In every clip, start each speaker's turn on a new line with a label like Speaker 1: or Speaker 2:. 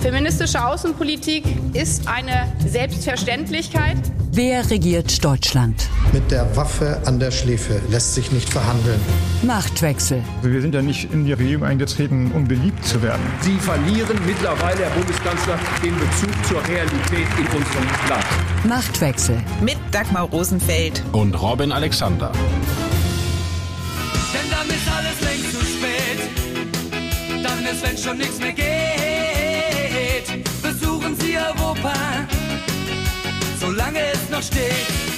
Speaker 1: Feministische Außenpolitik ist eine Selbstverständlichkeit.
Speaker 2: Wer regiert Deutschland?
Speaker 3: Mit der Waffe an der Schläfe lässt sich nicht verhandeln.
Speaker 2: Machtwechsel.
Speaker 4: Also wir sind ja nicht in die Regierung eingetreten, um beliebt zu werden.
Speaker 5: Sie verlieren mittlerweile, Herr Bundeskanzler, den Bezug zur Realität in unserem Land.
Speaker 2: Machtwechsel.
Speaker 6: Mit Dagmar Rosenfeld
Speaker 7: und Robin Alexander.
Speaker 8: Denn dann ist alles längst zu spät. Dann ist, wenn schon nichts mehr geht Europa, solange es noch steht.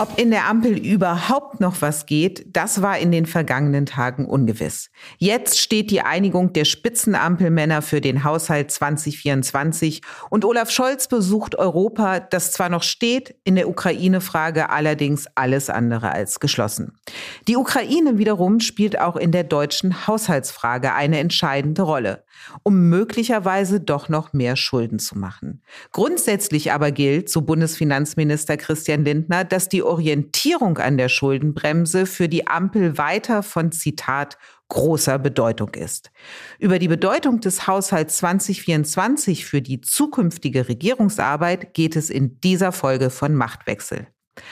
Speaker 6: Ob in der Ampel überhaupt noch was geht, das war in den vergangenen Tagen ungewiss. Jetzt steht die Einigung der Spitzenampelmänner für den Haushalt 2024 und Olaf Scholz besucht Europa, das zwar noch steht, in der Ukraine-Frage allerdings alles andere als geschlossen. Die Ukraine wiederum spielt auch in der deutschen Haushaltsfrage eine entscheidende Rolle, um möglicherweise doch noch mehr Schulden zu machen. Grundsätzlich aber gilt, so Bundesfinanzminister Christian Lindner, dass die Orientierung an der Schuldenbremse für die Ampel weiter von Zitat großer Bedeutung ist. Über die Bedeutung des Haushalts 2024 für die zukünftige Regierungsarbeit geht es in dieser Folge von Machtwechsel.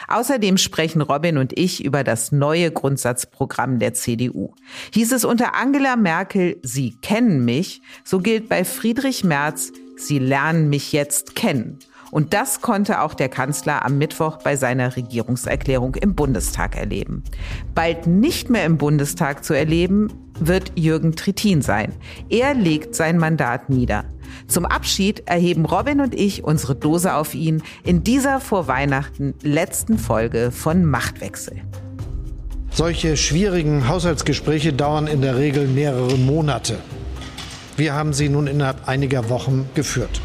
Speaker 6: Außerdem sprechen Robin und ich über das neue Grundsatzprogramm der CDU. Hieß es unter Angela Merkel, Sie kennen mich, so gilt bei Friedrich Merz, Sie lernen mich jetzt kennen. Und das konnte auch der Kanzler am Mittwoch bei seiner Regierungserklärung im Bundestag erleben. Bald nicht mehr im Bundestag zu erleben, wird Jürgen Trittin sein. Er legt sein Mandat nieder. Zum Abschied erheben Robin und ich unsere Dose auf ihn in dieser vor Weihnachten letzten Folge von Machtwechsel.
Speaker 3: Solche schwierigen Haushaltsgespräche dauern in der Regel mehrere Monate. Wir haben sie nun innerhalb einiger Wochen geführt.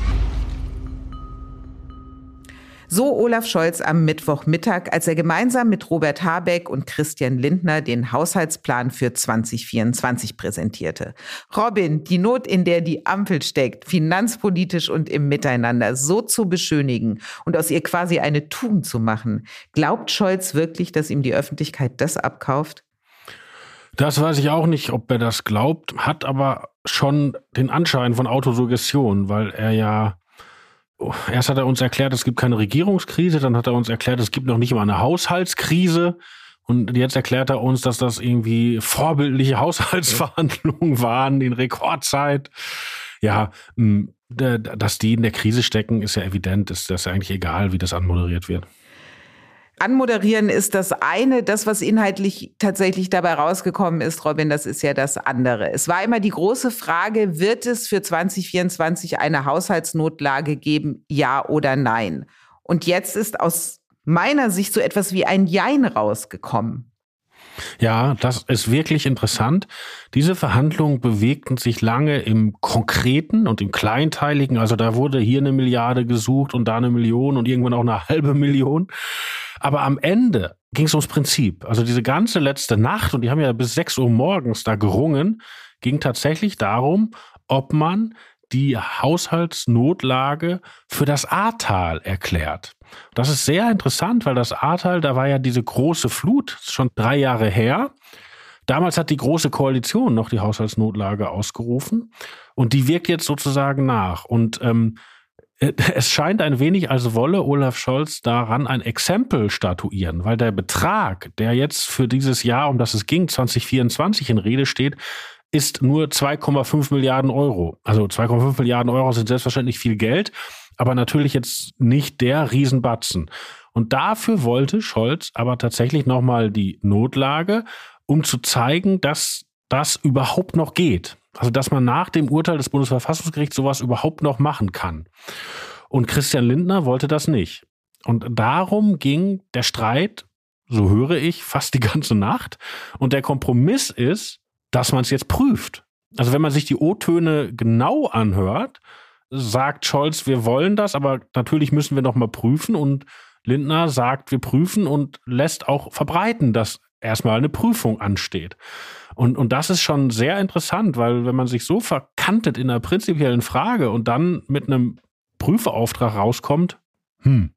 Speaker 6: So Olaf Scholz am Mittwochmittag, als er gemeinsam mit Robert Habeck und Christian Lindner den Haushaltsplan für 2024 präsentierte. Robin, die Not, in der die Ampel steckt, finanzpolitisch und im Miteinander so zu beschönigen und aus ihr quasi eine Tugend zu machen, glaubt Scholz wirklich, dass ihm die Öffentlichkeit das abkauft?
Speaker 7: Das weiß ich auch nicht, ob er das glaubt, hat aber schon den Anschein von Autosuggestion, weil er ja erst hat er uns erklärt, es gibt keine Regierungskrise, dann hat er uns erklärt, es gibt noch nicht mal eine Haushaltskrise. Und jetzt erklärt er uns, dass das irgendwie vorbildliche Haushaltsverhandlungen waren in Rekordzeit. Ja, dass die in der Krise stecken, ist ja evident. Ist das ja eigentlich egal, wie das anmoderiert wird.
Speaker 6: Anmoderieren ist das eine. Das, was inhaltlich tatsächlich dabei rausgekommen ist, Robin, das ist ja das andere. Es war immer die große Frage, wird es für 2024 eine Haushaltsnotlage geben, ja oder nein? Und jetzt ist aus meiner Sicht so etwas wie ein Jein rausgekommen.
Speaker 7: Ja, das ist wirklich interessant. Diese Verhandlungen bewegten sich lange im Konkreten und im Kleinteiligen. Also da wurde hier eine Milliarde gesucht und da eine Million und irgendwann auch eine halbe Million. Aber am Ende ging es ums Prinzip. Also diese ganze letzte Nacht, und die haben ja bis 6 Uhr morgens da gerungen, ging tatsächlich darum, ob man die Haushaltsnotlage für das Ahrtal erklärt. Das ist sehr interessant, weil das Ahrtal, da war ja diese große Flut, schon drei Jahre her. Damals hat die Große Koalition noch die Haushaltsnotlage ausgerufen und die wirkt jetzt sozusagen nach. Und ähm, äh, es scheint ein wenig, als wolle Olaf Scholz daran ein Exempel statuieren, weil der Betrag, der jetzt für dieses Jahr, um das es ging, 2024 in Rede steht, ist nur 2,5 Milliarden Euro. Also 2,5 Milliarden Euro sind selbstverständlich viel Geld, aber natürlich jetzt nicht der Riesenbatzen. Und dafür wollte Scholz aber tatsächlich nochmal die Notlage, um zu zeigen, dass das überhaupt noch geht. Also, dass man nach dem Urteil des Bundesverfassungsgerichts sowas überhaupt noch machen kann. Und Christian Lindner wollte das nicht. Und darum ging der Streit, so höre ich, fast die ganze Nacht. Und der Kompromiss ist, dass man es jetzt prüft. Also wenn man sich die O-Töne genau anhört, sagt Scholz, wir wollen das, aber natürlich müssen wir noch mal prüfen. Und Lindner sagt, wir prüfen und lässt auch verbreiten, dass erstmal eine Prüfung ansteht. Und, und das ist schon sehr interessant, weil wenn man sich so verkantet in einer prinzipiellen Frage und dann mit einem Prüfeauftrag rauskommt, hm,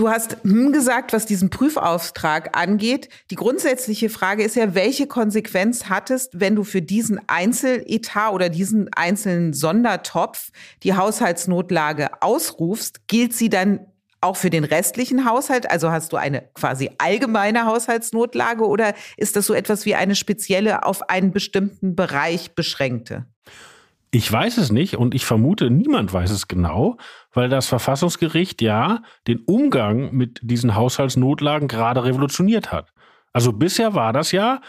Speaker 6: Du hast hm gesagt, was diesen Prüfauftrag angeht. Die grundsätzliche Frage ist ja, welche Konsequenz hattest, wenn du für diesen Einzeletat oder diesen einzelnen Sondertopf die Haushaltsnotlage ausrufst? Gilt sie dann auch für den restlichen Haushalt? Also hast du eine quasi allgemeine Haushaltsnotlage oder ist das so etwas wie eine spezielle auf einen bestimmten Bereich beschränkte?
Speaker 7: Ich weiß es nicht und ich vermute, niemand weiß es genau, weil das Verfassungsgericht ja den Umgang mit diesen Haushaltsnotlagen gerade revolutioniert hat. Also bisher war das ja,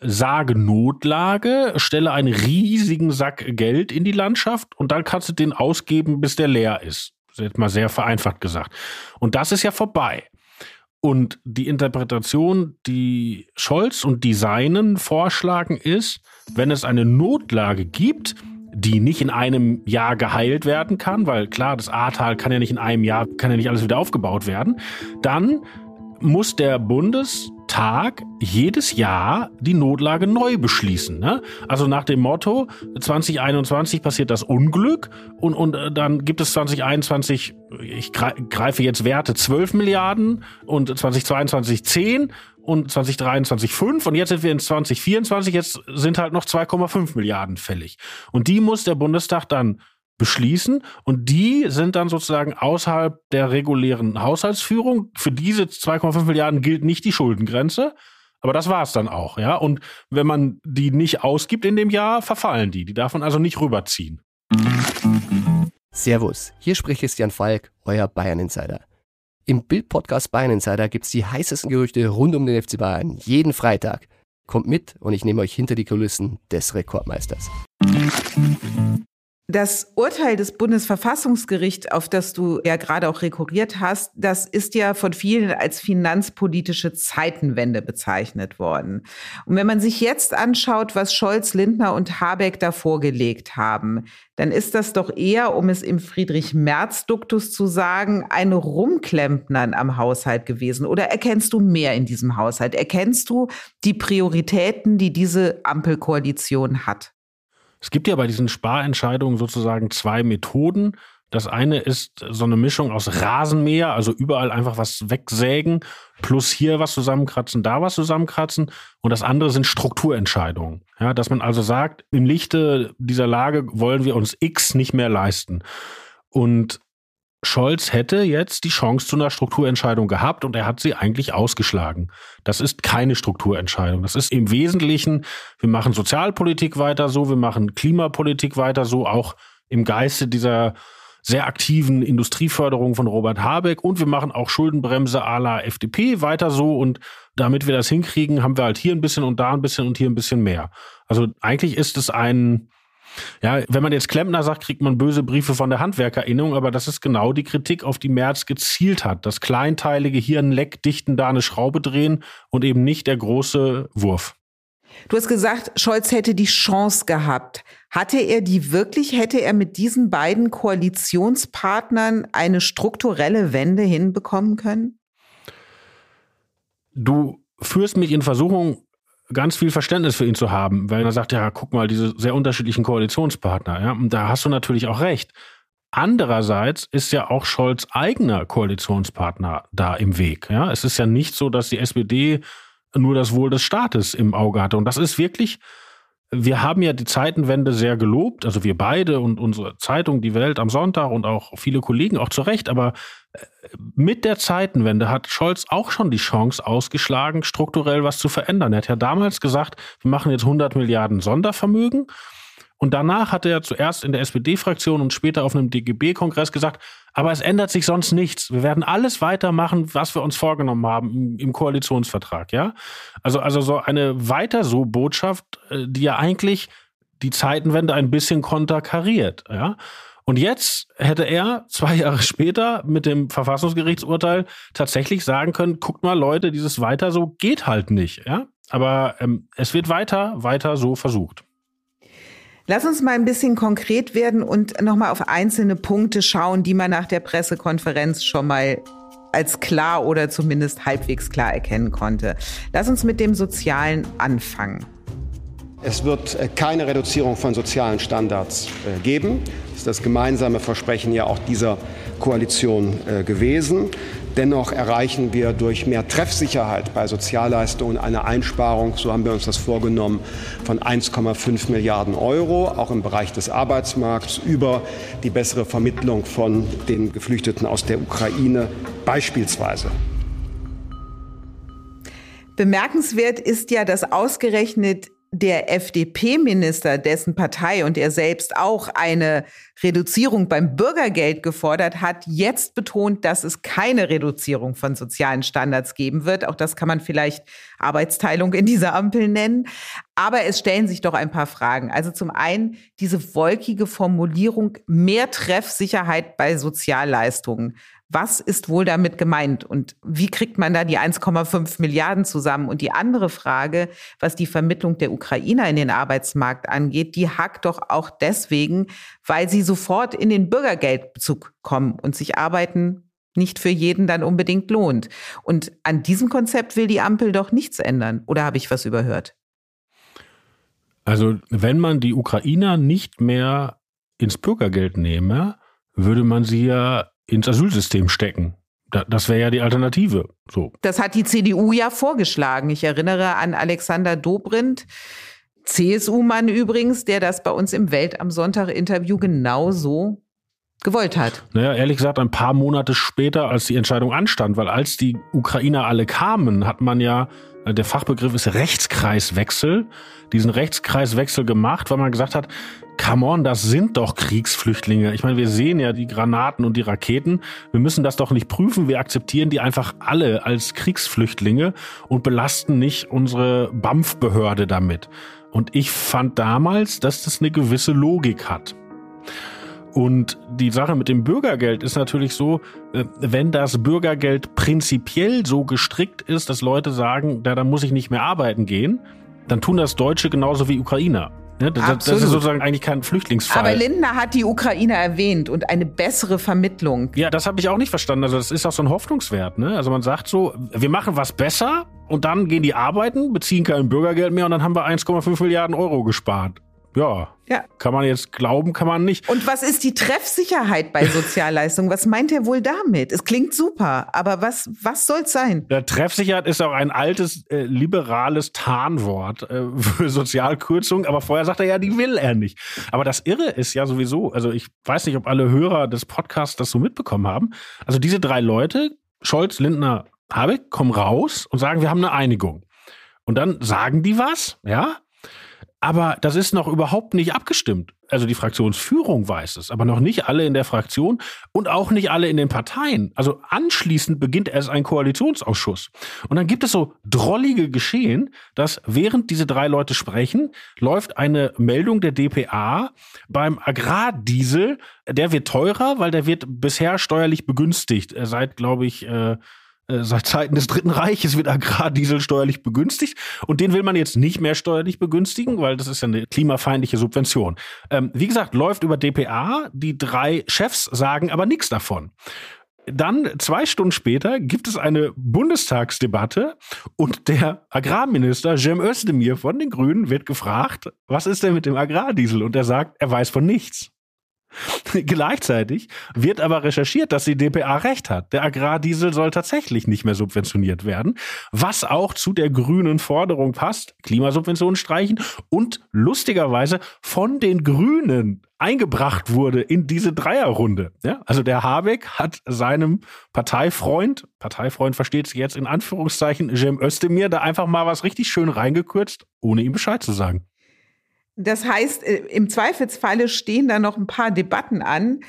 Speaker 7: sage Notlage, stelle einen riesigen Sack Geld in die Landschaft und dann kannst du den ausgeben, bis der leer ist. Jetzt mal sehr vereinfacht gesagt. Und das ist ja vorbei. Und die Interpretation, die Scholz und die Seinen vorschlagen, ist, wenn es eine Notlage gibt, die nicht in einem Jahr geheilt werden kann, weil klar, das Ahrtal kann ja nicht in einem Jahr, kann ja nicht alles wieder aufgebaut werden, dann muss der Bundestag jedes Jahr die Notlage neu beschließen. Ne? Also nach dem Motto, 2021 passiert das Unglück und, und äh, dann gibt es 2021, ich greife jetzt Werte, 12 Milliarden und 2022 10 und 2023 5 und jetzt sind wir in 2024, jetzt sind halt noch 2,5 Milliarden fällig. Und die muss der Bundestag dann beschließen und die sind dann sozusagen außerhalb der regulären Haushaltsführung. Für diese 2,5 Milliarden gilt nicht die Schuldengrenze, aber das war es dann auch, ja. Und wenn man die nicht ausgibt in dem Jahr, verfallen die. Die darf man also nicht rüberziehen.
Speaker 9: Servus, hier spricht Christian Falk, euer Bayern Insider. Im Bild-Podcast Bayern Insider gibt es die heißesten Gerüchte rund um den FC Bayern jeden Freitag. Kommt mit und ich nehme euch hinter die Kulissen des Rekordmeisters.
Speaker 6: Das Urteil des Bundesverfassungsgerichts, auf das du ja gerade auch rekurriert hast, das ist ja von vielen als finanzpolitische Zeitenwende bezeichnet worden. Und wenn man sich jetzt anschaut, was Scholz, Lindner und Habeck da vorgelegt haben, dann ist das doch eher, um es im Friedrich-Merz-Duktus zu sagen, ein Rumklempnern am Haushalt gewesen. Oder erkennst du mehr in diesem Haushalt? Erkennst du die Prioritäten, die diese Ampelkoalition hat?
Speaker 7: Es gibt ja bei diesen Sparentscheidungen sozusagen zwei Methoden. Das eine ist so eine Mischung aus Rasenmäher, also überall einfach was wegsägen, plus hier was zusammenkratzen, da was zusammenkratzen. Und das andere sind Strukturentscheidungen. Ja, dass man also sagt, im Lichte dieser Lage wollen wir uns X nicht mehr leisten. Und Scholz hätte jetzt die Chance zu einer Strukturentscheidung gehabt und er hat sie eigentlich ausgeschlagen. Das ist keine Strukturentscheidung. Das ist im Wesentlichen, wir machen Sozialpolitik weiter so, wir machen Klimapolitik weiter so, auch im Geiste dieser sehr aktiven Industrieförderung von Robert Habeck und wir machen auch Schuldenbremse à la FDP weiter so und damit wir das hinkriegen, haben wir halt hier ein bisschen und da ein bisschen und hier ein bisschen mehr. Also eigentlich ist es ein, ja, wenn man jetzt Klempner sagt, kriegt man böse Briefe von der Handwerkerinnung, aber das ist genau die Kritik, auf die Merz gezielt hat. Das kleinteilige hier ein Leck dichten, da eine Schraube drehen und eben nicht der große Wurf.
Speaker 6: Du hast gesagt, Scholz hätte die Chance gehabt. Hatte er die wirklich? Hätte er mit diesen beiden Koalitionspartnern eine strukturelle Wende hinbekommen können?
Speaker 7: Du führst mich in Versuchung, ganz viel Verständnis für ihn zu haben, weil er sagt, ja, guck mal, diese sehr unterschiedlichen Koalitionspartner, ja, und da hast du natürlich auch recht. Andererseits ist ja auch Scholz eigener Koalitionspartner da im Weg. Ja, es ist ja nicht so, dass die SPD nur das Wohl des Staates im Auge hatte. Und das ist wirklich wir haben ja die Zeitenwende sehr gelobt, also wir beide und unsere Zeitung Die Welt am Sonntag und auch viele Kollegen auch zu Recht, aber äh, mit der Zeitenwende hat Scholz auch schon die Chance ausgeschlagen, strukturell was zu verändern. Er hat ja damals gesagt, wir machen jetzt 100 Milliarden Sondervermögen und danach hat er zuerst in der SPD-Fraktion und später auf einem DGB-Kongress gesagt, aber es ändert sich sonst nichts. Wir werden alles weitermachen, was wir uns vorgenommen haben im, Koalitionsvertrag, ja? Also, also so eine weiter so Botschaft, äh, die ja eigentlich die Zeitenwende ein bisschen konterkariert, ja? Und jetzt hätte er zwei Jahre später mit dem Verfassungsgerichtsurteil tatsächlich sagen können, guckt mal Leute, dieses weiter so geht halt nicht, ja? Aber ähm, es wird weiter, weiter so versucht.
Speaker 6: Lass uns mal ein bisschen konkret werden und nochmal auf einzelne Punkte schauen, die man nach der Pressekonferenz schon mal als klar oder zumindest halbwegs klar erkennen konnte. Lass uns mit dem Sozialen anfangen.
Speaker 10: Es wird äh, keine Reduzierung von sozialen Standards äh, geben. Das ist das gemeinsame Versprechen ja auch dieser Koalition äh, gewesen. Dennoch erreichen wir durch mehr Treffsicherheit bei Sozialleistungen eine Einsparung, so haben wir uns das vorgenommen, von 1,5 Milliarden Euro, auch im Bereich des Arbeitsmarkts, über die bessere Vermittlung von den Geflüchteten aus der Ukraine beispielsweise.
Speaker 6: Bemerkenswert ist ja, dass ausgerechnet der FDP-Minister, dessen Partei und er selbst auch eine Reduzierung beim Bürgergeld gefordert hat, jetzt betont, dass es keine Reduzierung von sozialen Standards geben wird. Auch das kann man vielleicht Arbeitsteilung in dieser Ampel nennen. Aber es stellen sich doch ein paar Fragen. Also zum einen diese wolkige Formulierung mehr Treffsicherheit bei Sozialleistungen. Was ist wohl damit gemeint und wie kriegt man da die 1,5 Milliarden zusammen? Und die andere Frage, was die Vermittlung der Ukrainer in den Arbeitsmarkt angeht, die hakt doch auch deswegen, weil sie sofort in den Bürgergeldbezug kommen und sich Arbeiten nicht für jeden dann unbedingt lohnt. Und an diesem Konzept will die Ampel doch nichts ändern. Oder habe ich was überhört?
Speaker 7: Also wenn man die Ukrainer nicht mehr ins Bürgergeld nehme, würde man sie ja ins Asylsystem stecken. Das wäre ja die Alternative. So.
Speaker 6: Das hat die CDU ja vorgeschlagen. Ich erinnere an Alexander Dobrindt, CSU-Mann übrigens, der das bei uns im Welt am Sonntag-Interview genauso gewollt hat.
Speaker 7: Naja, ehrlich gesagt, ein paar Monate später, als die Entscheidung anstand, weil als die Ukrainer alle kamen, hat man ja, der Fachbegriff ist Rechtskreiswechsel, diesen Rechtskreiswechsel gemacht, weil man gesagt hat, come on, das sind doch Kriegsflüchtlinge. Ich meine, wir sehen ja die Granaten und die Raketen. Wir müssen das doch nicht prüfen. Wir akzeptieren die einfach alle als Kriegsflüchtlinge und belasten nicht unsere BAMF-Behörde damit. Und ich fand damals, dass das eine gewisse Logik hat. Und die Sache mit dem Bürgergeld ist natürlich so, äh, wenn das Bürgergeld prinzipiell so gestrickt ist, dass Leute sagen, da, da muss ich nicht mehr arbeiten gehen, dann tun das Deutsche genauso wie Ukrainer. Ne? Das, das, ist sozusagen eigentlich kein Flüchtlingsfall.
Speaker 6: Aber Lindner hat die Ukraine erwähnt und eine bessere Vermittlung.
Speaker 7: Ja, das habe ich auch nicht verstanden. Also das ist auch so ein Hoffnungswert. Ne? Also man sagt so, wir machen was besser und dann gehen die arbeiten, beziehen kein Bürgergeld mehr und dann haben wir 1,5 Milliarden Euro gespart. Ja. Ja. Kann man jetzt glauben, kann man nicht.
Speaker 6: Und was ist die Treffsicherheit bei Sozialleistungen? Was meint er wohl damit? Es klingt super, aber was, was soll's sein?
Speaker 7: Ja, Treffsicherheit ist auch ein altes äh, liberales Tarnwort äh, für Sozialkürzung, aber vorher sagt er ja, die will er nicht. Aber das Irre ist ja sowieso, also ich weiß nicht, ob alle Hörer des Podcasts das so mitbekommen haben. Also diese drei Leute, Scholz, Lindner, Habeck, kommen raus und sagen, wir haben eine Einigung. Und dann sagen die was, ja, aber das ist noch überhaupt nicht abgestimmt. Also die Fraktionsführung weiß es, aber noch nicht alle in der Fraktion und auch nicht alle in den Parteien. Also anschließend beginnt erst ein Koalitionsausschuss. Und dann gibt es so drollige Geschehen, dass während diese drei Leute sprechen, läuft eine Meldung der DPA beim Agrardiesel. Der wird teurer, weil der wird bisher steuerlich begünstigt. Seit, glaube ich, äh, seit Zeiten des Dritten Reiches wird Agrardiesel steuerlich begünstigt und den will man jetzt nicht mehr steuerlich begünstigen, weil das ist ja eine klimafeindliche Subvention. Ähm, wie gesagt, läuft über DPA, die drei Chefs sagen aber nichts davon. Dann zwei Stunden später gibt es eine Bundestagsdebatte und der Agrarminister Cem Özdemir von den Grünen wird gefragt, was ist denn mit dem Agrardiesel? Und er sagt, er weiß von nichts. Gleichzeitig wird aber recherchiert, dass die DPA recht hat. Der Agrardiesel soll tatsächlich nicht mehr subventioniert werden, was auch zu der grünen Forderung passt, Klimasubventionen streichen und lustigerweise von den Grünen eingebracht wurde in diese Dreierrunde. Ja, also der Habeck hat seinem Parteifreund, Parteifreund versteht sich jetzt in Anführungszeichen, Cem Özdemir, da einfach mal was richtig schön reingekürzt, ohne ihm Bescheid zu sagen.
Speaker 6: Das heißt, äh, im Zweifelsfalle stehen da noch ein paar Debatten an.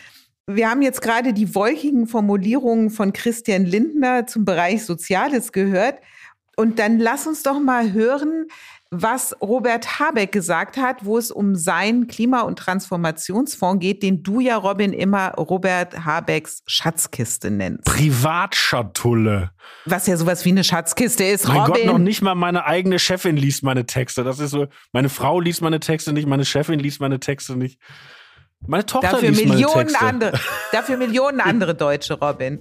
Speaker 6: Wir haben jetzt gerade die wolkigen Formulierungen von Christian Lindner zum Bereich Soziales gehört. Und dann lass uns doch mal hören, was Robert Habeck gesagt hat, wo es um seinen Klima- und Transformationsfonds geht, den du ja, Robin, immer Robert Habecks Schatzkiste nennst.
Speaker 7: Privatschatulle.
Speaker 6: Was ja sowas wie eine Schatzkiste ist,
Speaker 7: mein
Speaker 6: Robin.
Speaker 7: Gott, noch nicht mal meine eigene Chefin liest meine Texte. Das ist so, meine Frau liest meine Texte nicht, meine Chefin liest meine Texte nicht. Meine Tochter
Speaker 6: dafür
Speaker 7: liest
Speaker 6: Millionen
Speaker 7: meine Texte.
Speaker 6: Andere, dafür Millionen andere Deutsche, Robin.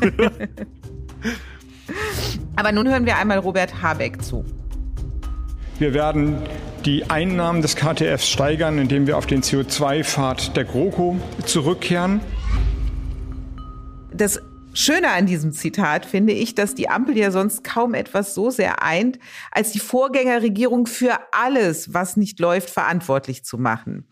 Speaker 6: Aber nun hören wir einmal Robert Habeck zu.
Speaker 4: Wir werden die Einnahmen des KTFs steigern, indem wir auf den CO2-Pfad der GroKo zurückkehren.
Speaker 6: Das Schöne an diesem Zitat finde ich, dass die Ampel ja sonst kaum etwas so sehr eint, als die Vorgängerregierung für alles, was nicht läuft, verantwortlich zu machen.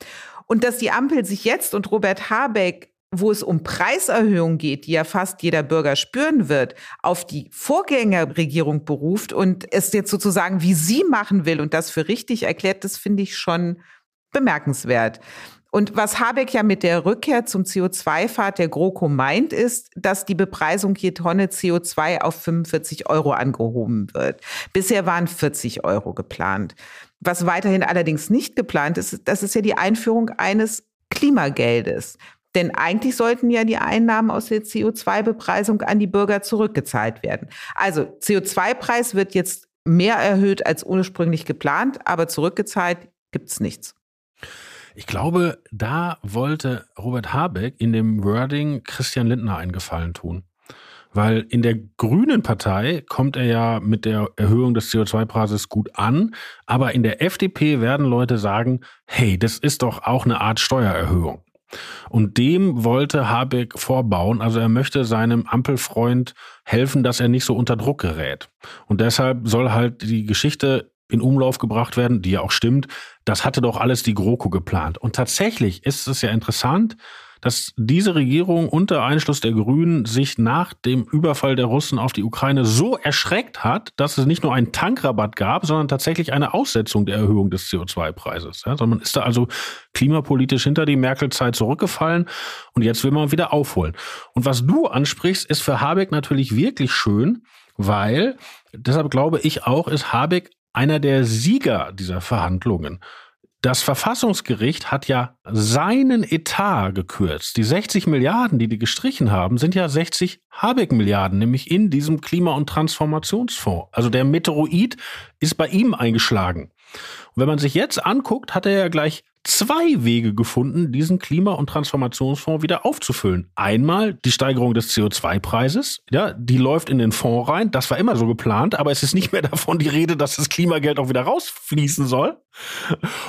Speaker 6: Und dass die Ampel sich jetzt und Robert Habeck, wo es um Preiserhöhungen geht, die ja fast jeder Bürger spüren wird, auf die Vorgängerregierung beruft und es jetzt sozusagen wie sie machen will und das für richtig erklärt, das finde ich schon bemerkenswert. Und was Habeck ja mit der Rückkehr zum CO2-Pfad der GroKo meint, ist, dass die Bepreisung je Tonne CO2 auf 45 Euro angehoben wird. Bisher waren 40 Euro geplant. Was weiterhin allerdings nicht geplant ist, das ist ja die Einführung eines Klimageldes. Denn eigentlich sollten ja die Einnahmen aus der CO2-Bepreisung an die Bürger zurückgezahlt werden. Also CO2-Preis wird jetzt mehr erhöht als ursprünglich geplant, aber zurückgezahlt gibt's nichts.
Speaker 7: Ich glaube, da wollte Robert Habeck in dem Wording Christian Lindner einen Gefallen tun. Weil in der Grünen Partei kommt er ja mit der Erhöhung des CO2-Preises gut an, aber in der FDP werden Leute sagen, hey, das ist doch auch eine Art Steuererhöhung. Und dem wollte Habeck vorbauen. Also er möchte seinem Ampelfreund helfen, dass er nicht so unter Druck gerät. Und deshalb soll halt die Geschichte in Umlauf gebracht werden, die ja auch stimmt. Das hatte doch alles die GroKo geplant. Und tatsächlich ist es ja interessant, dass diese Regierung unter Einschluss der Grünen sich nach dem Überfall der Russen auf die Ukraine so erschreckt hat, dass es nicht nur einen Tankrabatt gab, sondern tatsächlich eine Aussetzung der Erhöhung des CO2-Preises. Ja, man ist da also klimapolitisch hinter die Merkel-Zeit zurückgefallen und jetzt will man wieder aufholen. Und was du ansprichst, ist für Habeck natürlich wirklich schön, weil, deshalb glaube ich auch, ist Habeck einer der Sieger dieser Verhandlungen. Das Verfassungsgericht hat ja seinen Etat gekürzt. Die 60 Milliarden, die die gestrichen haben, sind ja 60 Habeck-Milliarden, nämlich in diesem Klima- und Transformationsfonds. Also der Meteoroid ist bei ihm eingeschlagen. Und wenn man sich jetzt anguckt, hat er ja gleich zwei Wege gefunden, diesen Klima- und Transformationsfonds wieder aufzufüllen. Einmal die Steigerung des CO2-Preises, ja, die läuft in den Fonds rein. Das war immer so geplant, aber es ist nicht mehr davon die Rede, dass das Klimageld auch wieder rausfließen soll.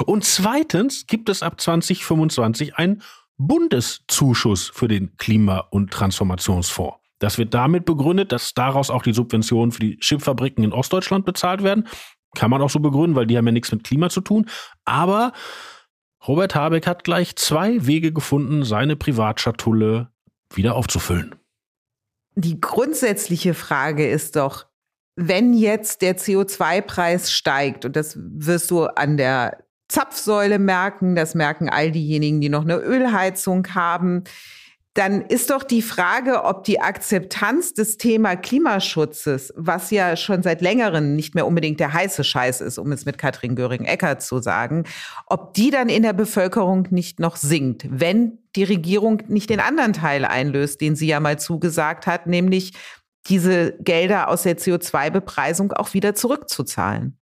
Speaker 7: Und zweitens gibt es ab 2025 einen Bundeszuschuss für den Klima- und Transformationsfonds. Das wird damit begründet, dass daraus auch die Subventionen für die Chipfabriken in Ostdeutschland bezahlt werden. Kann man auch so begründen, weil die haben ja nichts mit Klima zu tun. Aber Robert Habeck hat gleich zwei Wege gefunden, seine Privatschatulle wieder aufzufüllen.
Speaker 6: Die grundsätzliche Frage ist doch, wenn jetzt der CO2-Preis steigt, und das wirst du an der Zapfsäule merken, das merken all diejenigen, die noch eine Ölheizung haben, dann ist doch die Frage, ob die Akzeptanz des Thema Klimaschutzes, was ja schon seit längerem nicht mehr unbedingt der heiße Scheiß ist, um es mit Katrin Göring-Eckardt zu sagen, ob die dann in der Bevölkerung nicht noch sinkt, wenn die Regierung nicht den anderen Teil einlöst, den sie ja mal zugesagt hat, nämlich diese Gelder aus der CO2-Bepreisung auch wieder zurückzuzahlen.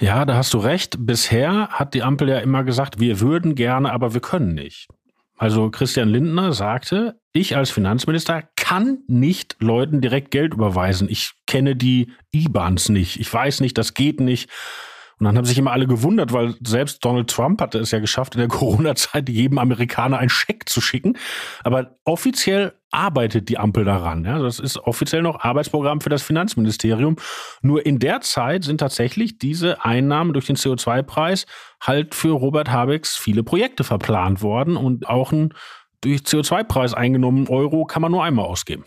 Speaker 7: Ja, da hast du recht. Bisher hat die Ampel ja immer gesagt, wir würden gerne, aber wir können nicht. Also Christian Lindner sagte, ich als Finanzminister kann nicht Leuten direkt Geld überweisen. Ich kenne die IBANs nicht. Ich weiß nicht, das geht nicht. Und dann haben sich immer alle gewundert, weil selbst Donald Trump hatte es ja geschafft, in der Corona-Zeit jedem Amerikaner einen Scheck zu schicken. Aber offiziell arbeitet die Ampel daran. Ja, das ist offiziell noch Arbeitsprogramm für das Finanzministerium. Nur in der Zeit sind tatsächlich diese Einnahmen durch den CO2-Preis halt für Robert Habecks viele Projekte verplant worden und auch ein durch CO2-Preis eingenommenen Euro kann man nur einmal ausgeben.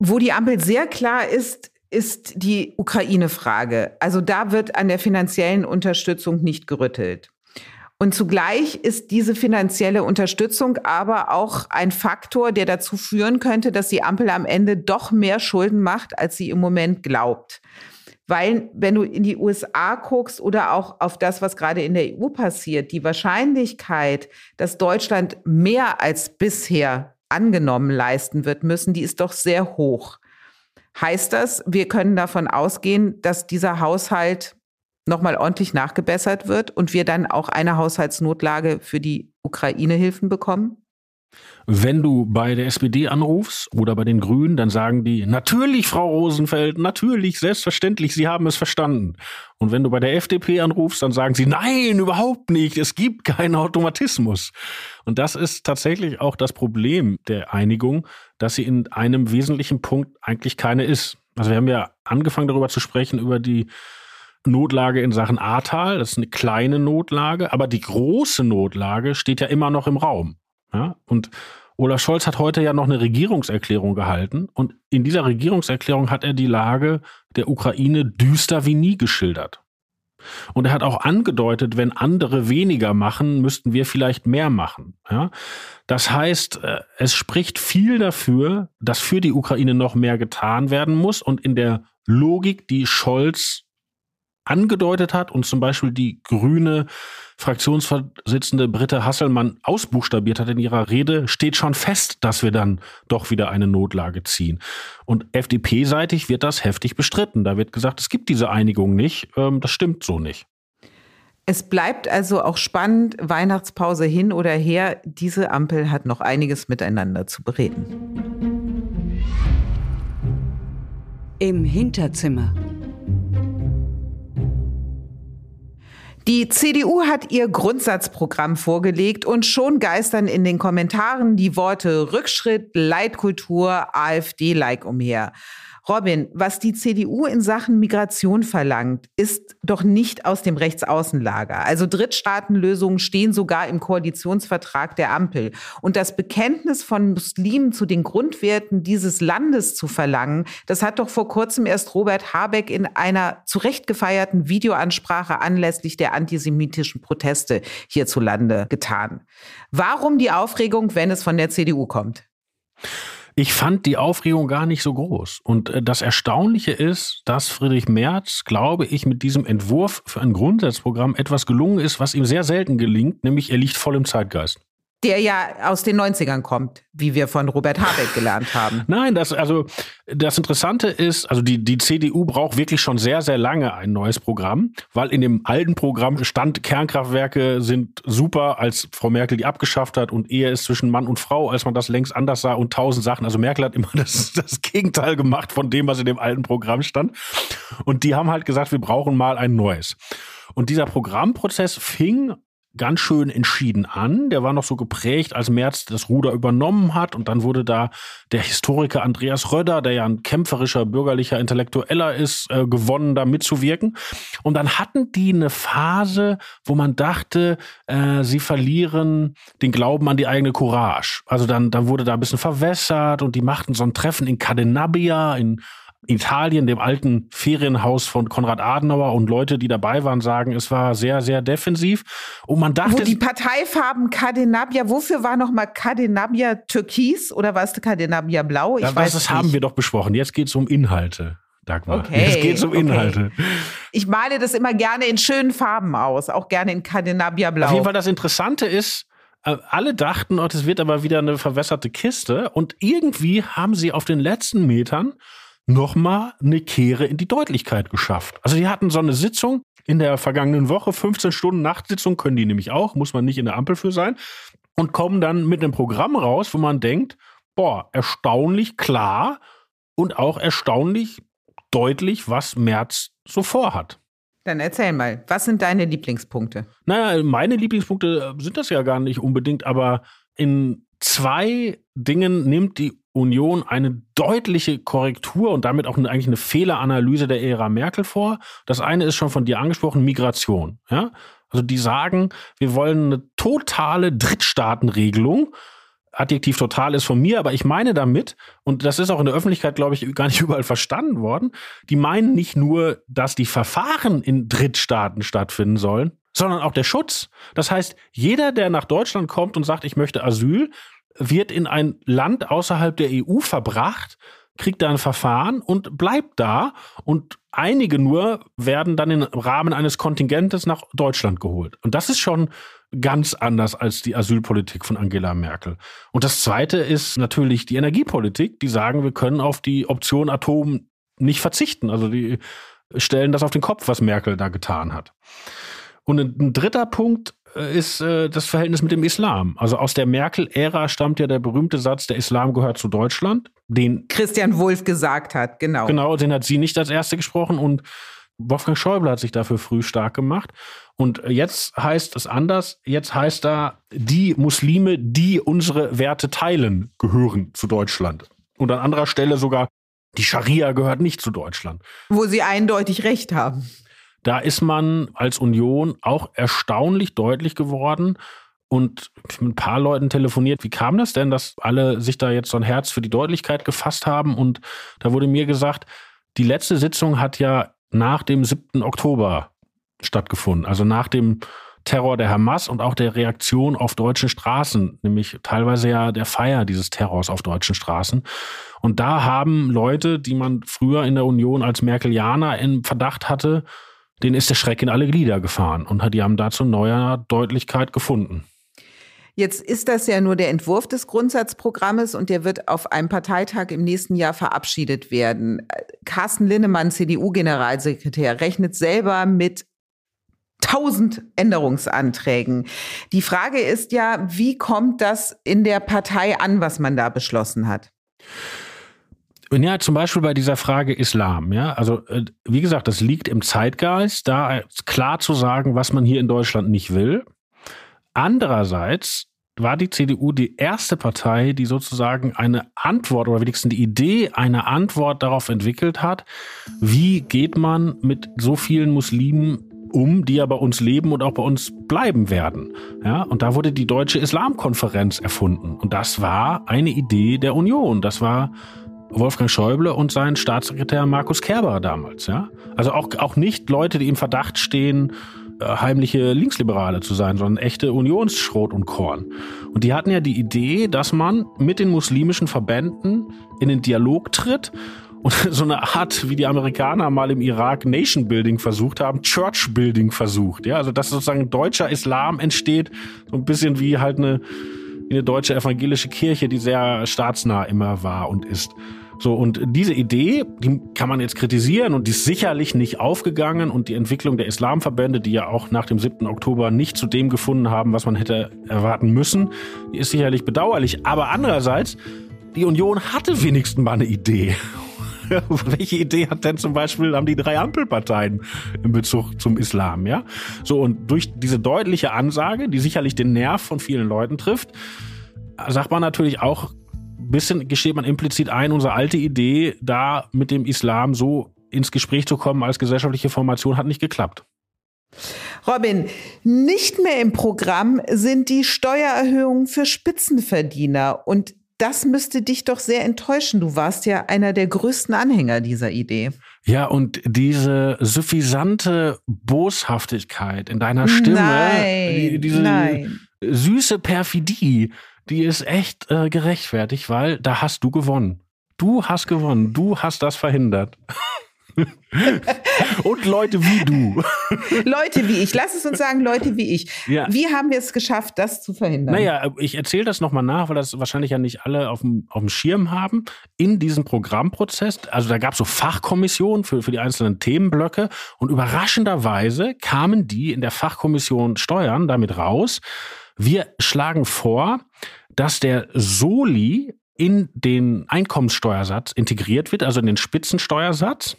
Speaker 6: Wo die Ampel sehr klar ist, ist die Ukraine-Frage. Also da wird an der finanziellen Unterstützung nicht gerüttelt. Und zugleich ist diese finanzielle Unterstützung aber auch ein Faktor, der dazu führen könnte, dass die Ampel am Ende doch mehr Schulden macht, als sie im Moment glaubt. Weil wenn du in die USA guckst oder auch auf das, was gerade in der EU passiert, die Wahrscheinlichkeit, dass Deutschland mehr als bisher angenommen leisten wird müssen, die ist doch sehr hoch. Heißt das, wir können davon ausgehen, dass dieser Haushalt nochmal ordentlich nachgebessert wird und wir dann auch eine Haushaltsnotlage für die Ukraine-Hilfen bekommen?
Speaker 7: Wenn du bei der SPD anrufst oder bei den Grünen, dann sagen die, natürlich, Frau Rosenfeld, natürlich, selbstverständlich, Sie haben es verstanden. Und wenn du bei der FDP anrufst, dann sagen sie, nein, überhaupt nicht, es gibt keinen Automatismus. Und das ist tatsächlich auch das Problem der Einigung, dass sie in einem wesentlichen Punkt eigentlich keine ist. Also wir haben ja angefangen darüber zu sprechen, über die Notlage in Sachen Ahrtal. Das ist eine kleine Notlage, aber die große Notlage steht ja immer noch im Raum. Ja? Und Olaf Scholz hat heute ja noch eine Regierungserklärung gehalten und in dieser Regierungserklärung hat er die Lage der Ukraine düster wie nie geschildert. Und er hat auch angedeutet, wenn andere weniger machen, müssten wir vielleicht mehr machen. Ja? Das heißt, äh, es spricht viel dafür, dass für die Ukraine noch mehr getan werden muss. Und in der Logik, die Scholz angedeutet hat und zum Beispiel die grüne Fraktionsvorsitzende Britta Hasselmann ausbuchstabiert hat in ihrer Rede, steht schon fest, dass wir dann doch wieder eine Notlage ziehen. Und FDP-seitig wird das heftig bestritten. Da wird gesagt, es gibt diese Einigung nicht. Ähm, das stimmt so nicht.
Speaker 6: Es bleibt also auch spannend, Weihnachtspause hin oder her. Diese Ampel hat noch einiges miteinander zu bereden.
Speaker 2: Im Hinterzimmer.
Speaker 6: Die CDU hat ihr Grundsatzprogramm vorgelegt und schon geistern in den Kommentaren die Worte Rückschritt, Leitkultur, AfD-like umher. Robin, was die CDU in Sachen Migration verlangt, ist doch nicht aus dem Rechtsaußenlager. Also Drittstaatenlösungen stehen sogar im Koalitionsvertrag der Ampel. Und das Bekenntnis von Muslimen zu den Grundwerten dieses Landes zu verlangen, das hat doch vor kurzem erst Robert Habeck in einer zurecht gefeierten Videoansprache anlässlich der antisemitischen Proteste hierzulande getan. Warum die Aufregung, wenn es von der CDU kommt?
Speaker 7: Ich fand die Aufregung gar nicht so groß. Und äh, das Erstaunliche ist, dass Friedrich Merz, glaube ich, mit diesem Entwurf für ein Grundsatzprogramm etwas gelungen ist, was ihm sehr selten gelingt, nämlich er liegt voll im Zeitgeist
Speaker 6: der ja aus den 90ern kommt, wie wir von Robert Habeck gelernt haben.
Speaker 7: Nein, das, also, das Interessante ist, also die, die CDU braucht wirklich schon sehr, sehr lange ein neues Programm, weil in dem alten Programm stand, Kernkraftwerke sind super, als Frau Merkel die abgeschafft hat und Ehe ist zwischen Mann und Frau, als man das längst anders sah und tausend Sachen. Also Merkel hat immer das, das Gegenteil gemacht von dem, was in dem alten Programm stand. Und die haben halt gesagt, wir brauchen mal ein neues. Und dieser Programmprozess fing ganz schön entschieden an. Der war noch so geprägt, als Merz das Ruder übernommen hat. Und dann wurde da der Historiker Andreas Röder, der ja ein kämpferischer, bürgerlicher Intellektueller ist, äh, gewonnen, da mitzuwirken. Und dann hatten die eine Phase, wo man dachte, äh, sie verlieren den Glauben an die eigene Courage. Also dann, dann wurde da ein bisschen verwässert und die machten so ein Treffen in Cadenabia in Italien, dem alten Ferienhaus von Konrad Adenauer und Leute, die dabei waren, sagen, es war sehr, sehr defensiv. Und man dachte.
Speaker 6: Wo die Parteifarben Cadenabia, wofür war nochmal Cadenabia Türkis oder war es Cadenabia Blau?
Speaker 7: Ich ja, weiß das nicht. haben wir doch besprochen. Jetzt geht es um Inhalte. Dagmar. Okay, Jetzt geht es um okay. Inhalte.
Speaker 6: Ich male das immer gerne in schönen Farben aus, auch gerne in Cadenabia Blau.
Speaker 7: Auf jeden Fall das Interessante ist, äh, alle dachten, oh, das wird aber wieder eine verwässerte Kiste. Und irgendwie haben sie auf den letzten Metern nochmal eine Kehre in die Deutlichkeit geschafft. Also die hatten so eine Sitzung in der vergangenen Woche, 15 Stunden Nachtsitzung können die nämlich auch, muss man nicht in der Ampel für sein, und kommen dann mit einem Programm raus, wo man denkt, boah, erstaunlich klar und auch erstaunlich deutlich, was Merz so vorhat.
Speaker 6: Dann erzähl mal, was sind deine Lieblingspunkte?
Speaker 7: Naja, meine Lieblingspunkte sind das ja gar nicht unbedingt, aber in zwei Dingen nimmt die Union eine deutliche Korrektur und damit auch eine, eigentlich eine Fehleranalyse der Ära Merkel vor. Das eine ist schon von dir angesprochen, Migration. Ja? Also die sagen, wir wollen eine totale Drittstaatenregelung. Adjektiv total ist von mir, aber ich meine damit, und das ist auch in der Öffentlichkeit, glaube ich, gar nicht überall verstanden worden, die meinen nicht nur, dass die Verfahren in Drittstaaten stattfinden sollen, sondern auch der Schutz. Das heißt, jeder, der nach Deutschland kommt und sagt, ich möchte Asyl, wird in ein Land außerhalb der EU verbracht, kriegt da ein Verfahren und bleibt da. Und einige nur werden dann im Rahmen eines Kontingentes nach Deutschland geholt. Und das ist schon ganz anders als die Asylpolitik von Angela Merkel. Und das Zweite ist natürlich die Energiepolitik. Die sagen, wir können auf die Option Atom nicht verzichten. Also die stellen das auf den Kopf, was Merkel da getan hat. Und ein dritter Punkt, ist äh, das Verhältnis mit dem Islam. Also aus der Merkel-Ära stammt ja der berühmte Satz, der Islam gehört zu Deutschland, den
Speaker 6: Christian Wulff gesagt hat, genau.
Speaker 7: Genau, den hat sie nicht als erste gesprochen und Wolfgang Schäuble hat sich dafür früh stark gemacht. Und jetzt heißt es anders. Jetzt heißt da, die Muslime, die unsere Werte teilen, gehören zu Deutschland. Und an anderer Stelle sogar, die Scharia gehört nicht zu Deutschland.
Speaker 6: Wo sie eindeutig recht haben.
Speaker 7: Da ist man als Union auch erstaunlich deutlich geworden und mit ein paar Leuten telefoniert. Wie kam das denn, dass alle sich da jetzt so ein Herz für die Deutlichkeit gefasst haben? Und da wurde mir gesagt, die letzte Sitzung hat ja nach dem 7. Oktober stattgefunden, also nach dem Terror der Hamas und auch der Reaktion auf deutschen Straßen, nämlich teilweise ja der Feier dieses Terrors auf deutschen Straßen. Und da haben Leute, die man früher in der Union als Merkelianer in Verdacht hatte, denen ist der Schreck in alle Glieder gefahren und die haben dazu neuer Deutlichkeit gefunden.
Speaker 6: Jetzt ist das ja nur der Entwurf des Grundsatzprogrammes und der wird auf einem Parteitag im nächsten Jahr verabschiedet werden. Carsten Linnemann, CDU-Generalsekretär, rechnet selber mit 1000 Änderungsanträgen. Die Frage ist ja, wie kommt das in der Partei an, was man da beschlossen hat?
Speaker 7: Ja, zum Beispiel bei dieser Frage Islam, ja. Also, äh, wie gesagt, das liegt im Zeitgeist, da klar zu sagen, was man hier in Deutschland nicht will. Andererseits war die CDU die erste Partei, die sozusagen eine Antwort oder wenigstens die Idee einer Antwort darauf entwickelt hat, wie geht man mit so vielen Muslimen um, die ja bei uns leben und auch bei uns bleiben werden. Ja, und da wurde die Deutsche Islamkonferenz erfunden. Und das war eine Idee der Union. Das war Wolfgang Schäuble und sein Staatssekretär Markus Kerber damals, ja. Also auch, auch nicht Leute, die im Verdacht stehen, äh, heimliche Linksliberale zu sein, sondern echte Unionsschrot und Korn. Und die hatten ja die Idee, dass man mit den muslimischen Verbänden in den Dialog tritt und so eine Art, wie die Amerikaner mal im Irak Nation Building versucht haben, Church Building versucht. Ja, also dass sozusagen deutscher Islam entsteht, so ein bisschen wie halt eine, wie eine deutsche evangelische Kirche, die sehr staatsnah immer war und ist. So, und diese Idee, die kann man jetzt kritisieren und die ist sicherlich nicht aufgegangen und die Entwicklung der Islamverbände, die ja auch nach dem 7. Oktober nicht zu dem gefunden haben, was man hätte erwarten müssen, die ist sicherlich bedauerlich. Aber andererseits, die Union hatte wenigstens mal eine Idee. Welche Idee hat denn zum Beispiel, haben die drei Ampelparteien in Bezug zum Islam, ja? So, und durch diese deutliche Ansage, die sicherlich den Nerv von vielen Leuten trifft, sagt man natürlich auch, bisschen gesteht man implizit ein, unsere alte Idee, da mit dem Islam so ins Gespräch zu kommen als gesellschaftliche Formation, hat nicht geklappt.
Speaker 6: Robin, nicht mehr im Programm sind die Steuererhöhungen für Spitzenverdiener. Und das müsste dich doch sehr enttäuschen. Du warst ja einer der größten Anhänger dieser Idee.
Speaker 7: Ja, und diese suffisante Boshaftigkeit in deiner Stimme,
Speaker 6: nein,
Speaker 7: diese
Speaker 6: nein.
Speaker 7: süße Perfidie, die ist echt äh, gerechtfertigt, weil da hast du gewonnen. Du hast gewonnen. Du hast das verhindert. Und Leute wie du.
Speaker 6: Leute wie ich. Lass es uns sagen, Leute wie ich.
Speaker 7: Ja.
Speaker 6: Wie haben wir es geschafft, das zu verhindern?
Speaker 7: Naja, ich erzähle das nochmal nach, weil das wahrscheinlich ja nicht alle auf dem, auf dem Schirm haben. In diesem Programmprozess, also da gab es so Fachkommissionen für, für die einzelnen Themenblöcke und überraschenderweise kamen die in der Fachkommission Steuern damit raus. Wir schlagen vor, dass der Soli in den Einkommenssteuersatz integriert wird, also in den Spitzensteuersatz.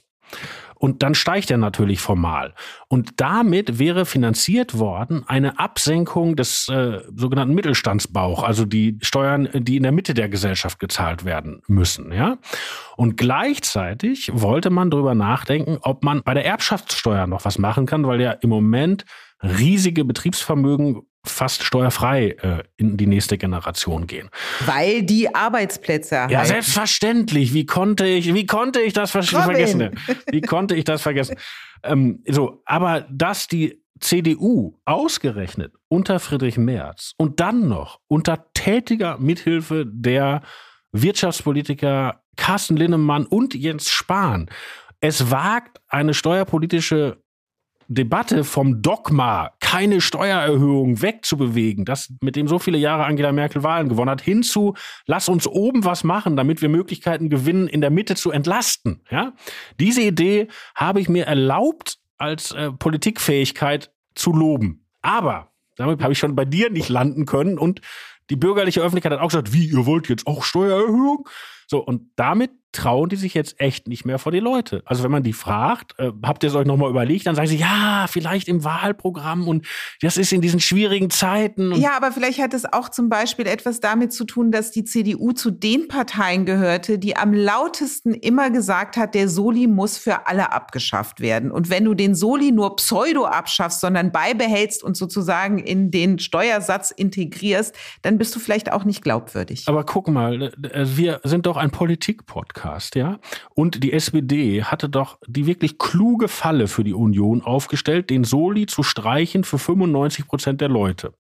Speaker 7: Und dann steigt er natürlich formal. Und damit wäre finanziert worden eine Absenkung des äh, sogenannten Mittelstandsbauch, also die Steuern, die in der Mitte der Gesellschaft gezahlt werden müssen. Ja? Und gleichzeitig wollte man darüber nachdenken, ob man bei der Erbschaftssteuer noch was machen kann, weil ja im Moment riesige Betriebsvermögen fast steuerfrei äh, in die nächste Generation gehen.
Speaker 6: Weil die Arbeitsplätze
Speaker 7: Ja,
Speaker 6: halten.
Speaker 7: selbstverständlich. Wie konnte ich, wie konnte ich das ver
Speaker 6: Robin.
Speaker 7: vergessen? Wie konnte ich das vergessen? Ähm, so, aber dass die CDU ausgerechnet unter Friedrich Merz und dann noch unter tätiger Mithilfe der Wirtschaftspolitiker Carsten Linnemann und Jens Spahn es wagt, eine steuerpolitische Debatte vom Dogma, keine Steuererhöhung wegzubewegen, das mit dem so viele Jahre Angela Merkel Wahlen gewonnen hat, hinzu, lass uns oben was machen, damit wir Möglichkeiten gewinnen, in der Mitte zu entlasten. Ja? Diese Idee habe ich mir erlaubt, als äh, Politikfähigkeit zu loben. Aber Damit habe ich schon bei dir nicht landen können. Und die bürgerliche Öffentlichkeit hat auch gesagt, wie, ihr wollt jetzt auch Steuererhöhung? So, und damit trauen die sich jetzt echt nicht mehr vor die Leute. Also wenn man die fragt, äh, habt ihr es euch nochmal überlegt, dann sagen sie, ja, vielleicht im Wahlprogramm und das ist in diesen schwierigen Zeiten.
Speaker 6: ja, aber vielleicht hat es auch zum Beispiel etwas damit zu tun, dass die CDU zu den Parteien gehörte, die am lautesten immer gesagt hat, der Soli muss für alle abgeschafft werden. Und wenn du den Soli nur pseudo abschaffst, sondern beibehältst und sozusagen in den Steuersatz integrierst, dann bist du vielleicht auch nicht glaubwürdig.
Speaker 7: Aber guck mal, äh, wir sind doch ein Politik-Podcast. Podcast, ja. Und die SPD hatte doch die wirklich kluge Falle für die Union aufgestellt, den Soli zu streichen für 95 Prozent der Leute.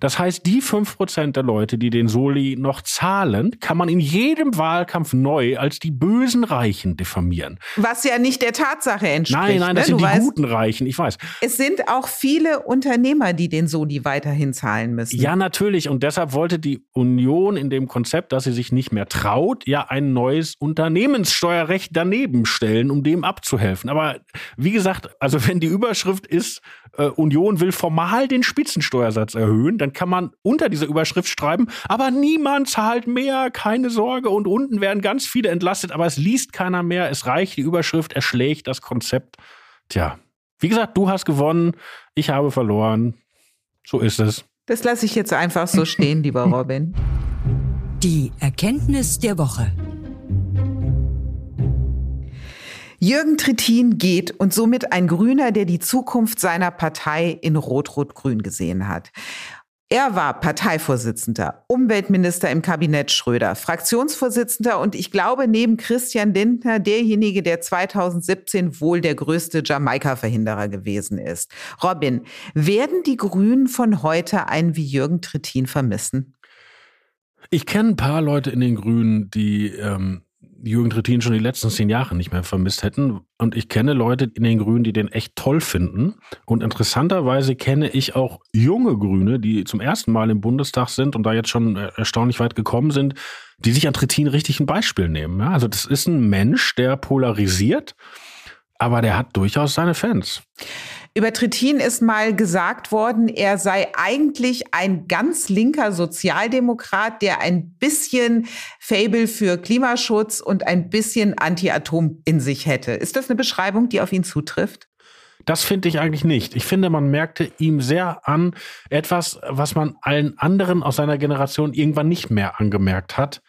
Speaker 7: Das heißt, die 5 Prozent der Leute, die den Soli noch zahlen, kann man in jedem Wahlkampf neu als die bösen Reichen diffamieren.
Speaker 6: Was ja nicht der Tatsache entspricht.
Speaker 7: Nein, nein, das
Speaker 6: ne?
Speaker 7: sind
Speaker 6: du
Speaker 7: die
Speaker 6: weißt,
Speaker 7: guten Reichen, ich weiß.
Speaker 6: Es sind auch viele Unternehmer, die den Soli weiterhin zahlen müssen.
Speaker 7: Ja, natürlich. Und deshalb wollte die Union in dem Konzept, dass sie sich nicht mehr traut, ja ein neues Unternehmenssteuerrecht daneben stellen, um dem abzuhelfen. Aber wie gesagt, also wenn die Überschrift ist, äh, Union will formal den Spitzensteuersatz erhöhen, dann kann man unter dieser Überschrift schreiben, aber niemand zahlt mehr, keine Sorge. Und unten werden ganz viele entlastet, aber es liest keiner mehr. Es reicht, die Überschrift erschlägt das Konzept. Tja, wie gesagt, du hast gewonnen, ich habe verloren. So ist es.
Speaker 6: Das lasse ich jetzt einfach so stehen, lieber Robin.
Speaker 2: Die Erkenntnis der Woche.
Speaker 6: Jürgen Trittin geht und somit ein Grüner, der die Zukunft seiner Partei in Rot-Rot-Grün gesehen hat. Er war Parteivorsitzender, Umweltminister im Kabinett Schröder, Fraktionsvorsitzender und ich glaube neben Christian Lindner derjenige, der 2017 wohl der größte Jamaika-Verhinderer gewesen ist. Robin, werden die Grünen von heute einen wie Jürgen Trittin vermissen?
Speaker 7: Ich kenne ein paar Leute in den Grünen, die ähm, Jürgen Trittin schon die letzten zehn Jahre nicht mehr vermisst hätten. Und ich kenne Leute in den Grünen, die den echt toll finden. Und interessanterweise kenne ich auch junge Grüne, die zum ersten Mal im Bundestag sind und da jetzt schon äh, erstaunlich weit gekommen sind, die sich an Trittin richtig ein Beispiel nehmen. Ja, also das ist ein Mensch, der polarisiert, aber der hat durchaus seine Fans.
Speaker 6: Über Trittin ist mal gesagt worden, er sei eigentlich ein ganz linker Sozialdemokrat, der ein bisschen Fable für Klimaschutz und ein bisschen Anti-Atom in sich hätte. Ist das eine Beschreibung, die auf ihn zutrifft?
Speaker 7: Das finde ich eigentlich nicht. Ich finde, man merkte ihm sehr an etwas, was man allen anderen aus seiner Generation irgendwann nicht mehr angemerkt hat,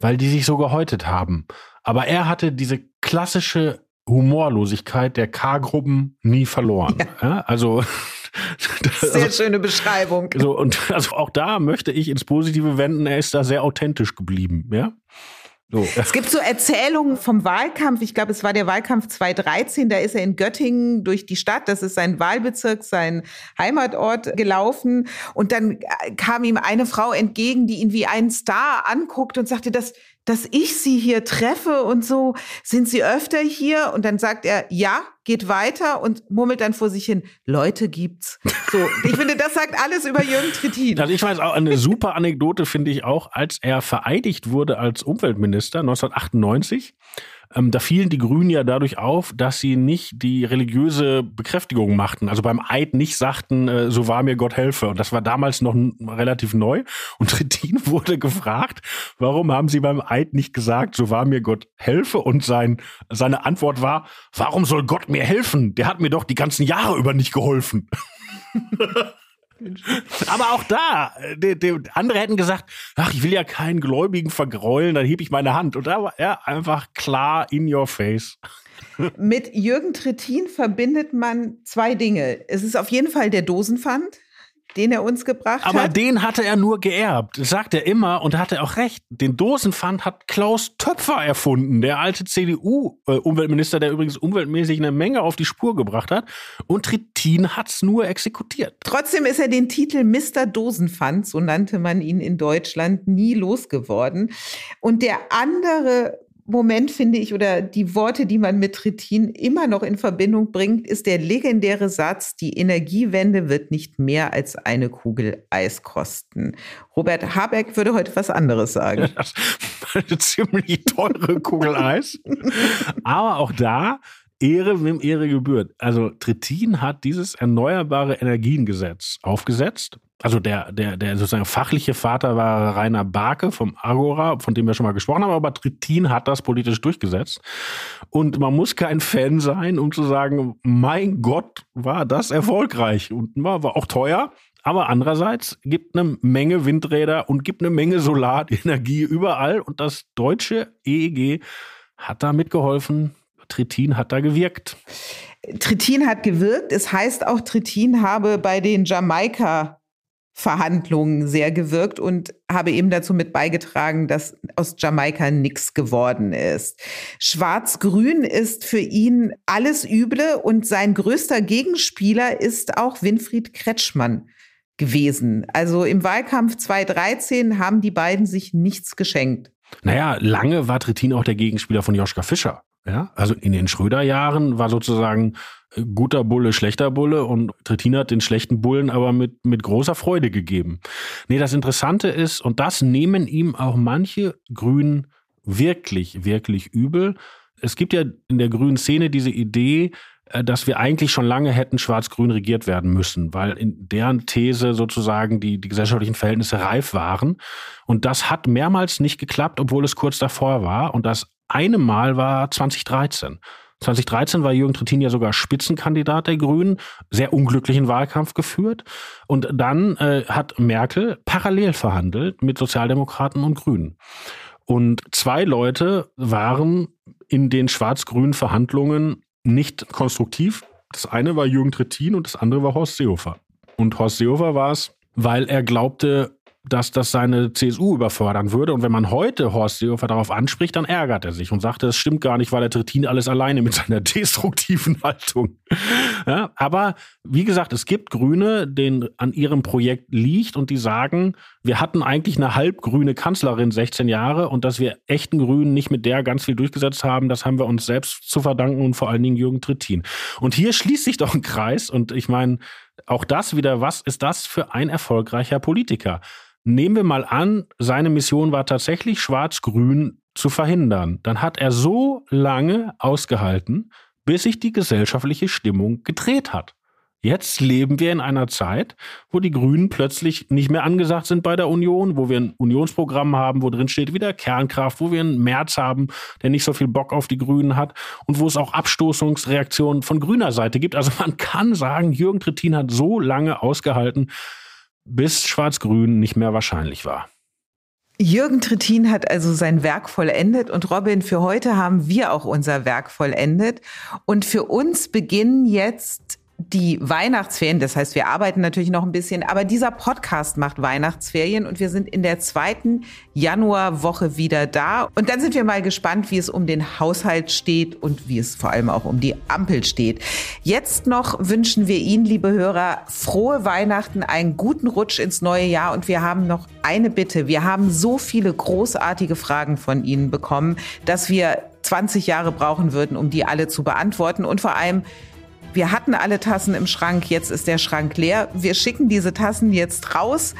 Speaker 7: weil die sich so gehäutet haben. Aber er hatte diese klassische Humorlosigkeit der K-Gruppen nie verloren. Ja. Ja, also
Speaker 6: sehr also, schöne Beschreibung.
Speaker 7: So und also auch da möchte ich ins Positive wenden. Er ist da sehr authentisch geblieben. Ja.
Speaker 6: So. Es gibt so Erzählungen vom Wahlkampf. Ich glaube, es war der Wahlkampf 2013. Da ist er in Göttingen durch die Stadt. Das ist sein Wahlbezirk, sein Heimatort gelaufen. Und dann kam ihm eine Frau entgegen, die ihn wie einen Star anguckt und sagte, das, dass ich sie hier treffe und so, sind sie öfter hier? Und dann sagt er, ja, geht weiter und murmelt dann vor sich hin, Leute gibt's. So, ich finde, das sagt alles über Jürgen Trittin.
Speaker 7: Also ich weiß auch, eine super Anekdote finde ich auch, als er vereidigt wurde als Umweltminister 1998 ähm, da fielen die Grünen ja dadurch auf, dass sie nicht die religiöse Bekräftigung machten. Also beim Eid nicht sagten, äh, so war mir Gott helfe. Und das war damals noch relativ neu. Und Trittin wurde gefragt, warum haben sie beim Eid nicht gesagt, so war mir Gott helfe? Und sein, seine Antwort war, warum soll Gott mir helfen? Der hat mir doch die ganzen Jahre über nicht geholfen. Aber auch da, die, die, andere hätten gesagt, ach, ich will ja keinen Gläubigen vergraulen, dann hebe ich meine Hand. Und da war er einfach klar in your face.
Speaker 6: Mit Jürgen Trittin verbindet man zwei Dinge. Es ist auf jeden Fall der Dosenpfand den er uns gebracht
Speaker 7: Aber
Speaker 6: hat.
Speaker 7: Aber den hatte er nur geerbt. Sagt er immer und da hat er auch recht. Den Dosenpfand hat Klaus Töpfer erfunden, der alte CDU-Umweltminister, der übrigens umweltmäßig eine Menge auf die Spur gebracht hat. Und Trittin hat's nur exekutiert.
Speaker 6: Trotzdem ist er den Titel Mr. Dosenpfand, so nannte man ihn in Deutschland, nie losgeworden. Und der andere Moment, finde ich, oder die Worte, die man mit Trittin immer noch in Verbindung bringt, ist der legendäre Satz, die Energiewende wird nicht mehr als eine Kugel Eis kosten. Robert Habeck würde heute was anderes sagen.
Speaker 7: Eine ziemlich teure Kugel Eis. Aber auch da Ehre, wem Ehre gebührt. Also Trittin hat dieses erneuerbare Energiengesetz aufgesetzt. Also der, der, der sozusagen fachliche Vater war Rainer Barke vom Agora, von dem wir schon mal gesprochen haben, aber Trittin hat das politisch durchgesetzt. Und man muss kein Fan sein, um zu sagen, mein Gott, war das erfolgreich und war, war auch teuer. Aber andererseits gibt eine Menge Windräder und gibt eine Menge Solarenergie überall. Und das deutsche EEG hat da mitgeholfen. Tritin hat da gewirkt.
Speaker 6: Tritin hat gewirkt. Es heißt auch, Tritin habe bei den Jamaika Verhandlungen sehr gewirkt und habe eben dazu mit beigetragen, dass aus Jamaika nichts geworden ist. Schwarz-Grün ist für ihn alles Üble und sein größter Gegenspieler ist auch Winfried Kretschmann gewesen. Also im Wahlkampf 2013 haben die beiden sich nichts geschenkt.
Speaker 7: Naja, lange war Trittin auch der Gegenspieler von Joschka Fischer. Ja, also in den Schröder-Jahren war sozusagen äh, guter Bulle, schlechter Bulle und Trittin hat den schlechten Bullen aber mit, mit großer Freude gegeben. Nee, das Interessante ist, und das nehmen ihm auch manche Grünen wirklich, wirklich übel. Es gibt ja in der grünen Szene diese Idee, äh, dass wir eigentlich schon lange hätten schwarz-grün regiert werden müssen, weil in deren These sozusagen die, die gesellschaftlichen Verhältnisse reif waren. Und das hat mehrmals nicht geklappt, obwohl es kurz davor war. Und das eine Mal war 2013. 2013 war Jürgen Trittin ja sogar Spitzenkandidat der Grünen, sehr unglücklichen Wahlkampf geführt. Und dann äh, hat Merkel parallel verhandelt mit Sozialdemokraten und Grünen. Und zwei Leute waren in den schwarz-grünen Verhandlungen nicht konstruktiv. Das eine war Jürgen Trittin und das andere war Horst Seehofer. Und Horst Seehofer war es, weil er glaubte, dass das seine CSU überfordern würde. Und wenn man heute Horst Seehofer darauf anspricht, dann ärgert er sich und sagt, das stimmt gar nicht, weil er Trittin alles alleine mit seiner destruktiven Haltung. Ja, aber wie gesagt, es gibt Grüne, denen an ihrem Projekt liegt und die sagen, wir hatten eigentlich eine halbgrüne Kanzlerin 16 Jahre und dass wir echten Grünen nicht mit der ganz viel durchgesetzt haben, das haben wir uns selbst zu verdanken und vor allen Dingen Jürgen Trittin. Und hier schließt sich doch ein Kreis und ich meine, auch das wieder, was ist das für ein erfolgreicher Politiker? Nehmen wir mal an, seine Mission war tatsächlich schwarz-grün zu verhindern. Dann hat er so lange ausgehalten, bis sich die gesellschaftliche Stimmung gedreht hat. Jetzt leben wir in einer Zeit, wo die Grünen plötzlich nicht mehr angesagt sind bei der Union, wo wir ein Unionsprogramm haben, wo drin steht wieder Kernkraft, wo wir einen März haben, der nicht so viel Bock auf die Grünen hat und wo es auch Abstoßungsreaktionen von grüner Seite gibt. Also man kann sagen, Jürgen Trittin hat so lange ausgehalten, bis Schwarz-Grün nicht mehr wahrscheinlich war.
Speaker 6: Jürgen Trittin hat also sein Werk vollendet und Robin, für heute haben wir auch unser Werk vollendet. Und für uns beginnen jetzt die Weihnachtsferien, das heißt, wir arbeiten natürlich noch ein bisschen, aber dieser Podcast macht Weihnachtsferien und wir sind in der zweiten Januarwoche wieder da. Und dann sind wir mal gespannt, wie es um den Haushalt steht und wie es vor allem auch um die Ampel steht. Jetzt noch wünschen wir Ihnen, liebe Hörer, frohe Weihnachten, einen guten Rutsch ins neue Jahr und wir haben noch eine Bitte. Wir haben so viele großartige Fragen von Ihnen bekommen, dass wir 20 Jahre brauchen würden, um die alle zu beantworten und vor allem wir hatten alle Tassen im Schrank, jetzt ist der Schrank leer. Wir schicken diese Tassen jetzt raus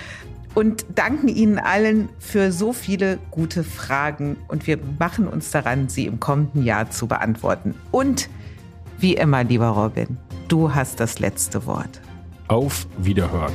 Speaker 6: und danken Ihnen allen für so viele gute Fragen und wir machen uns daran, sie im kommenden Jahr zu beantworten. Und wie immer, lieber Robin, du hast das letzte Wort.
Speaker 7: Auf Wiederhören.